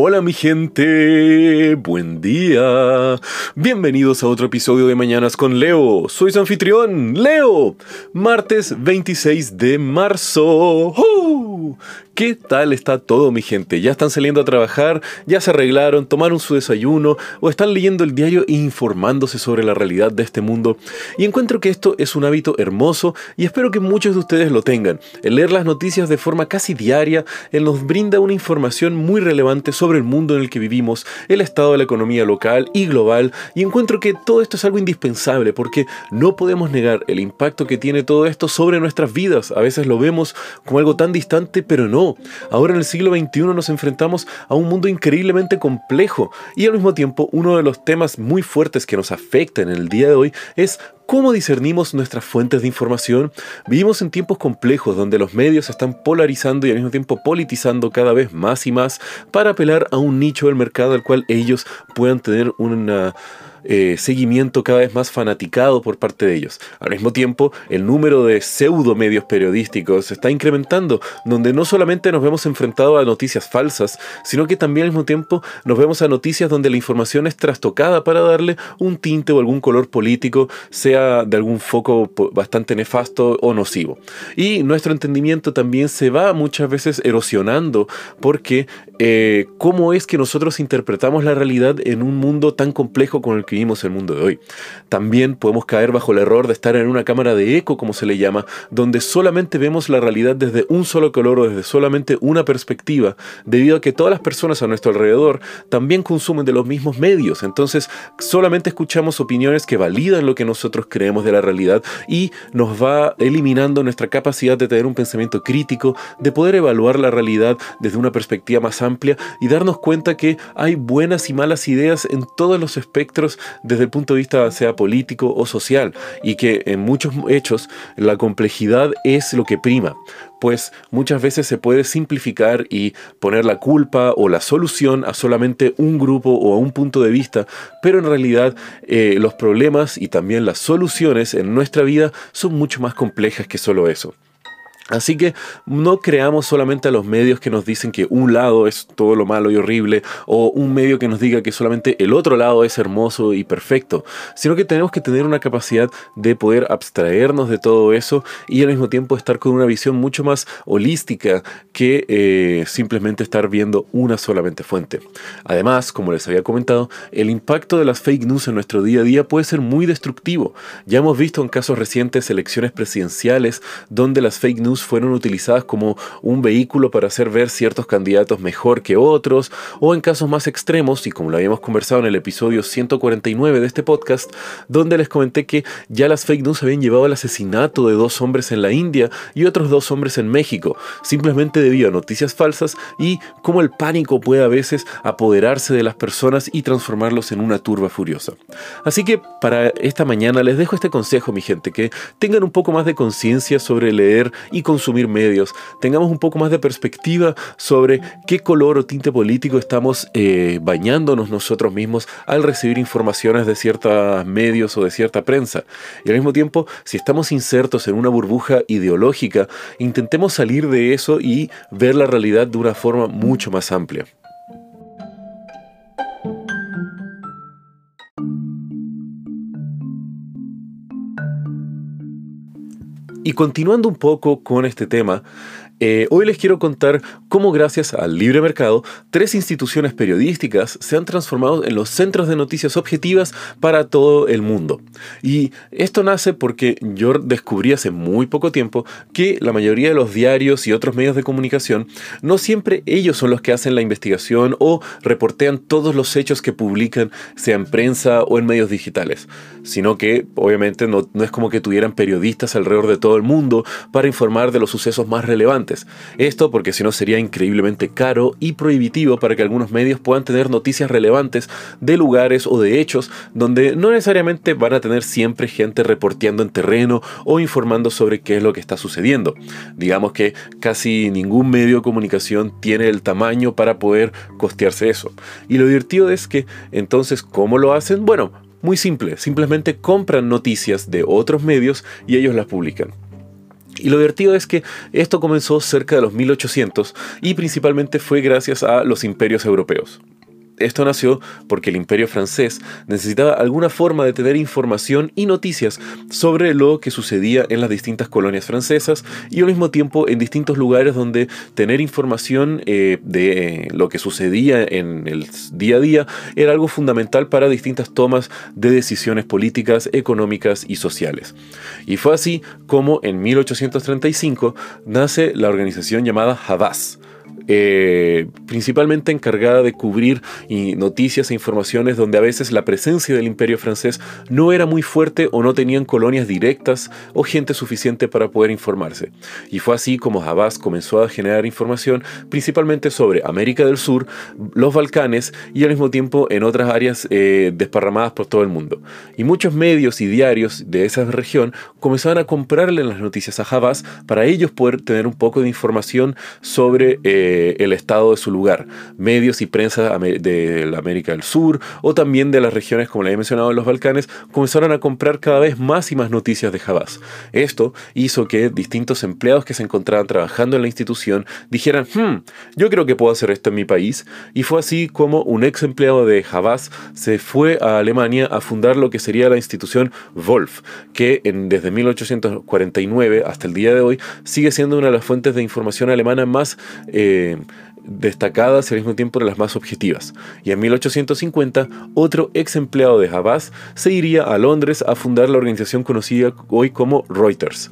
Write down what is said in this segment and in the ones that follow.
Hola mi gente, buen día. Bienvenidos a otro episodio de Mañanas con Leo. Soy su anfitrión, Leo. Martes 26 de marzo. ¿Qué tal está todo mi gente? ¿Ya están saliendo a trabajar? ¿Ya se arreglaron? ¿Tomaron su desayuno? ¿O están leyendo el diario e informándose sobre la realidad de este mundo? Y encuentro que esto es un hábito hermoso y espero que muchos de ustedes lo tengan. El leer las noticias de forma casi diaria nos brinda una información muy relevante sobre el mundo en el que vivimos, el estado de la economía local y global y encuentro que todo esto es algo indispensable porque no podemos negar el impacto que tiene todo esto sobre nuestras vidas. A veces lo vemos como algo tan distante, pero no Ahora en el siglo XXI nos enfrentamos a un mundo increíblemente complejo y al mismo tiempo uno de los temas muy fuertes que nos afecta en el día de hoy es ¿Cómo discernimos nuestras fuentes de información? Vivimos en tiempos complejos donde los medios están polarizando y al mismo tiempo politizando cada vez más y más para apelar a un nicho del mercado al cual ellos puedan tener una eh, seguimiento cada vez más fanaticado por parte de ellos. Al mismo tiempo, el número de pseudo medios periodísticos está incrementando, donde no solamente nos vemos enfrentados a noticias falsas, sino que también al mismo tiempo nos vemos a noticias donde la información es trastocada para darle un tinte o algún color político, sea de algún foco bastante nefasto o nocivo. Y nuestro entendimiento también se va muchas veces erosionando porque eh, cómo es que nosotros interpretamos la realidad en un mundo tan complejo con el que vivimos el mundo de hoy. También podemos caer bajo el error de estar en una cámara de eco, como se le llama, donde solamente vemos la realidad desde un solo color o desde solamente una perspectiva, debido a que todas las personas a nuestro alrededor también consumen de los mismos medios. Entonces, solamente escuchamos opiniones que validan lo que nosotros creemos de la realidad y nos va eliminando nuestra capacidad de tener un pensamiento crítico, de poder evaluar la realidad desde una perspectiva más amplia y darnos cuenta que hay buenas y malas ideas en todos los espectros desde el punto de vista sea político o social y que en muchos hechos la complejidad es lo que prima pues muchas veces se puede simplificar y poner la culpa o la solución a solamente un grupo o a un punto de vista, pero en realidad eh, los problemas y también las soluciones en nuestra vida son mucho más complejas que solo eso. Así que no creamos solamente a los medios que nos dicen que un lado es todo lo malo y horrible o un medio que nos diga que solamente el otro lado es hermoso y perfecto, sino que tenemos que tener una capacidad de poder abstraernos de todo eso y al mismo tiempo estar con una visión mucho más holística que eh, simplemente estar viendo una solamente fuente. Además, como les había comentado, el impacto de las fake news en nuestro día a día puede ser muy destructivo. Ya hemos visto en casos recientes elecciones presidenciales donde las fake news fueron utilizadas como un vehículo para hacer ver ciertos candidatos mejor que otros, o en casos más extremos, y como lo habíamos conversado en el episodio 149 de este podcast, donde les comenté que ya las fake news habían llevado al asesinato de dos hombres en la India y otros dos hombres en México, simplemente debido a noticias falsas y cómo el pánico puede a veces apoderarse de las personas y transformarlos en una turba furiosa. Así que para esta mañana les dejo este consejo, mi gente, que tengan un poco más de conciencia sobre leer y consumir medios, tengamos un poco más de perspectiva sobre qué color o tinte político estamos eh, bañándonos nosotros mismos al recibir informaciones de ciertos medios o de cierta prensa. Y al mismo tiempo, si estamos insertos en una burbuja ideológica, intentemos salir de eso y ver la realidad de una forma mucho más amplia. Y continuando un poco con este tema, eh, hoy les quiero contar cómo gracias al libre mercado, tres instituciones periodísticas se han transformado en los centros de noticias objetivas para todo el mundo. Y esto nace porque yo descubrí hace muy poco tiempo que la mayoría de los diarios y otros medios de comunicación no siempre ellos son los que hacen la investigación o reportean todos los hechos que publican, sea en prensa o en medios digitales, sino que obviamente no, no es como que tuvieran periodistas alrededor de todo el mundo para informar de los sucesos más relevantes esto porque si no sería increíblemente caro y prohibitivo para que algunos medios puedan tener noticias relevantes de lugares o de hechos donde no necesariamente van a tener siempre gente reporteando en terreno o informando sobre qué es lo que está sucediendo. Digamos que casi ningún medio de comunicación tiene el tamaño para poder costearse eso. Y lo divertido es que entonces, ¿cómo lo hacen? Bueno, muy simple, simplemente compran noticias de otros medios y ellos las publican. Y lo divertido es que esto comenzó cerca de los 1800 y principalmente fue gracias a los imperios europeos. Esto nació porque el imperio francés necesitaba alguna forma de tener información y noticias sobre lo que sucedía en las distintas colonias francesas y al mismo tiempo en distintos lugares donde tener información eh, de lo que sucedía en el día a día era algo fundamental para distintas tomas de decisiones políticas, económicas y sociales. Y fue así como en 1835 nace la organización llamada Havas eh, principalmente encargada de cubrir noticias e informaciones donde a veces la presencia del imperio francés no era muy fuerte o no tenían colonias directas o gente suficiente para poder informarse. Y fue así como Havas comenzó a generar información principalmente sobre América del Sur, los Balcanes y al mismo tiempo en otras áreas eh, desparramadas por todo el mundo. Y muchos medios y diarios de esa región comenzaban a comprarle las noticias a Havas para ellos poder tener un poco de información sobre eh, el estado de su lugar, medios y prensa de la América del Sur o también de las regiones, como le he mencionado, en los Balcanes, comenzaron a comprar cada vez más y más noticias de Havas. Esto hizo que distintos empleados que se encontraban trabajando en la institución dijeran, hmm, yo creo que puedo hacer esto en mi país, y fue así como un ex empleado de Havas se fue a Alemania a fundar lo que sería la institución Wolf, que desde 1849 hasta el día de hoy sigue siendo una de las fuentes de información alemana más eh, destacadas y al mismo tiempo de las más objetivas. Y en 1850, otro ex empleado de Havas se iría a Londres a fundar la organización conocida hoy como Reuters.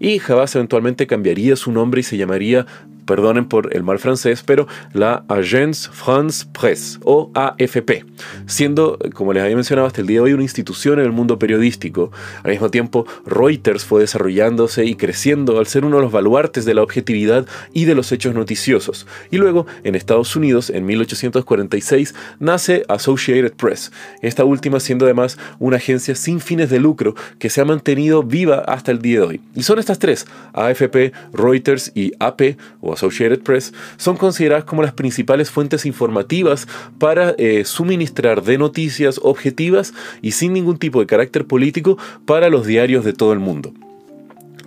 Y Havas eventualmente cambiaría su nombre y se llamaría perdonen por el mal francés, pero la Agence France Presse o AFP, siendo, como les había mencionado hasta el día de hoy, una institución en el mundo periodístico. Al mismo tiempo, Reuters fue desarrollándose y creciendo al ser uno de los baluartes de la objetividad y de los hechos noticiosos. Y luego, en Estados Unidos, en 1846, nace Associated Press, esta última siendo además una agencia sin fines de lucro que se ha mantenido viva hasta el día de hoy. Y son estas tres, AFP, Reuters y AP o Associated Press, son consideradas como las principales fuentes informativas para eh, suministrar de noticias objetivas y sin ningún tipo de carácter político para los diarios de todo el mundo.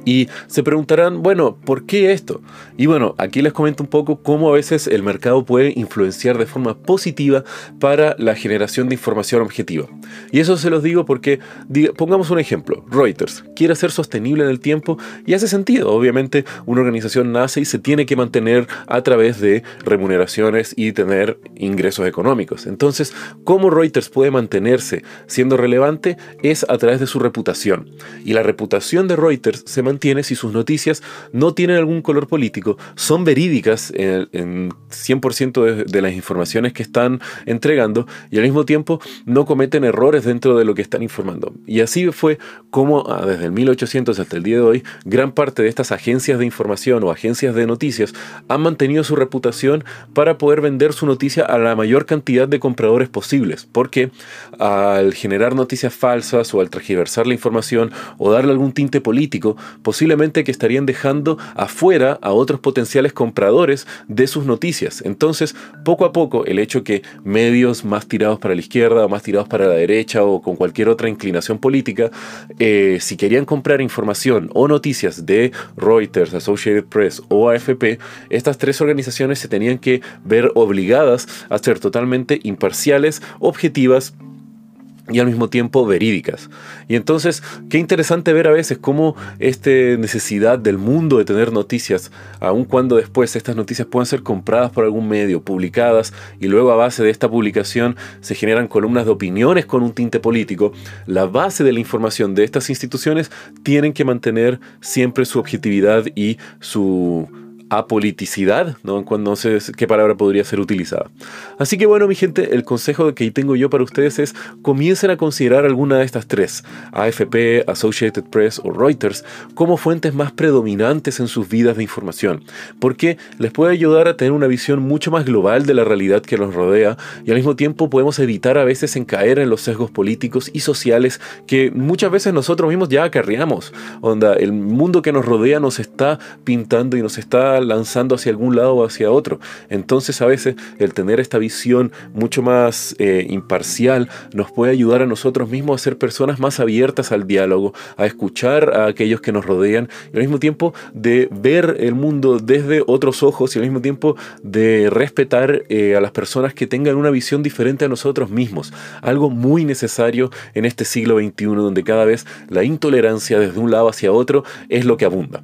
Y se preguntarán, bueno, ¿por qué esto? Y bueno, aquí les comento un poco cómo a veces el mercado puede influenciar de forma positiva para la generación de información objetiva. Y eso se los digo porque, pongamos un ejemplo, Reuters quiere ser sostenible en el tiempo y hace sentido. Obviamente una organización nace y se tiene que mantener a través de remuneraciones y tener ingresos económicos. Entonces, ¿cómo Reuters puede mantenerse siendo relevante? Es a través de su reputación. Y la reputación de Reuters se mantiene si sus noticias no tienen algún color político, son verídicas en, 100% de, las informaciones que están entregando y al mismo tiempo no cometen errores dentro de lo que están informando. Y así fue como ah, desde el 1800 hasta el día de hoy, gran parte de estas agencias de información o agencias de noticias han mantenido su reputación para poder vender su noticia a la mayor cantidad de compradores posibles, porque al generar noticias falsas o al transgiversar la información o darle algún tinte político, posiblemente que estarían dejando afuera a otros potenciales compradores de sus noticias. Entonces, poco a poco, el hecho que medios más tirados para la izquierda o más tirados para la derecha o con cualquier otra inclinación política, eh, si querían comprar información o noticias de Reuters, Associated Press o AFP, estas tres organizaciones se tenían que ver obligadas a ser totalmente imparciales, objetivas, y al mismo tiempo verídicas. Y entonces, qué interesante ver a veces cómo esta necesidad del mundo de tener noticias, aun cuando después estas noticias puedan ser compradas por algún medio, publicadas, y luego a base de esta publicación se generan columnas de opiniones con un tinte político, la base de la información de estas instituciones tienen que mantener siempre su objetividad y su apoliticidad, ¿no? Cuando no sé qué palabra podría ser utilizada. Así que bueno, mi gente, el consejo que tengo yo para ustedes es comiencen a considerar alguna de estas tres, AFP, Associated Press o Reuters, como fuentes más predominantes en sus vidas de información, porque les puede ayudar a tener una visión mucho más global de la realidad que nos rodea y al mismo tiempo podemos evitar a veces en caer en los sesgos políticos y sociales que muchas veces nosotros mismos ya acarreamos. Onda, el mundo que nos rodea nos está pintando y nos está lanzando hacia algún lado o hacia otro. Entonces a veces el tener esta visión mucho más eh, imparcial nos puede ayudar a nosotros mismos a ser personas más abiertas al diálogo, a escuchar a aquellos que nos rodean y al mismo tiempo de ver el mundo desde otros ojos y al mismo tiempo de respetar eh, a las personas que tengan una visión diferente a nosotros mismos. Algo muy necesario en este siglo XXI donde cada vez la intolerancia desde un lado hacia otro es lo que abunda.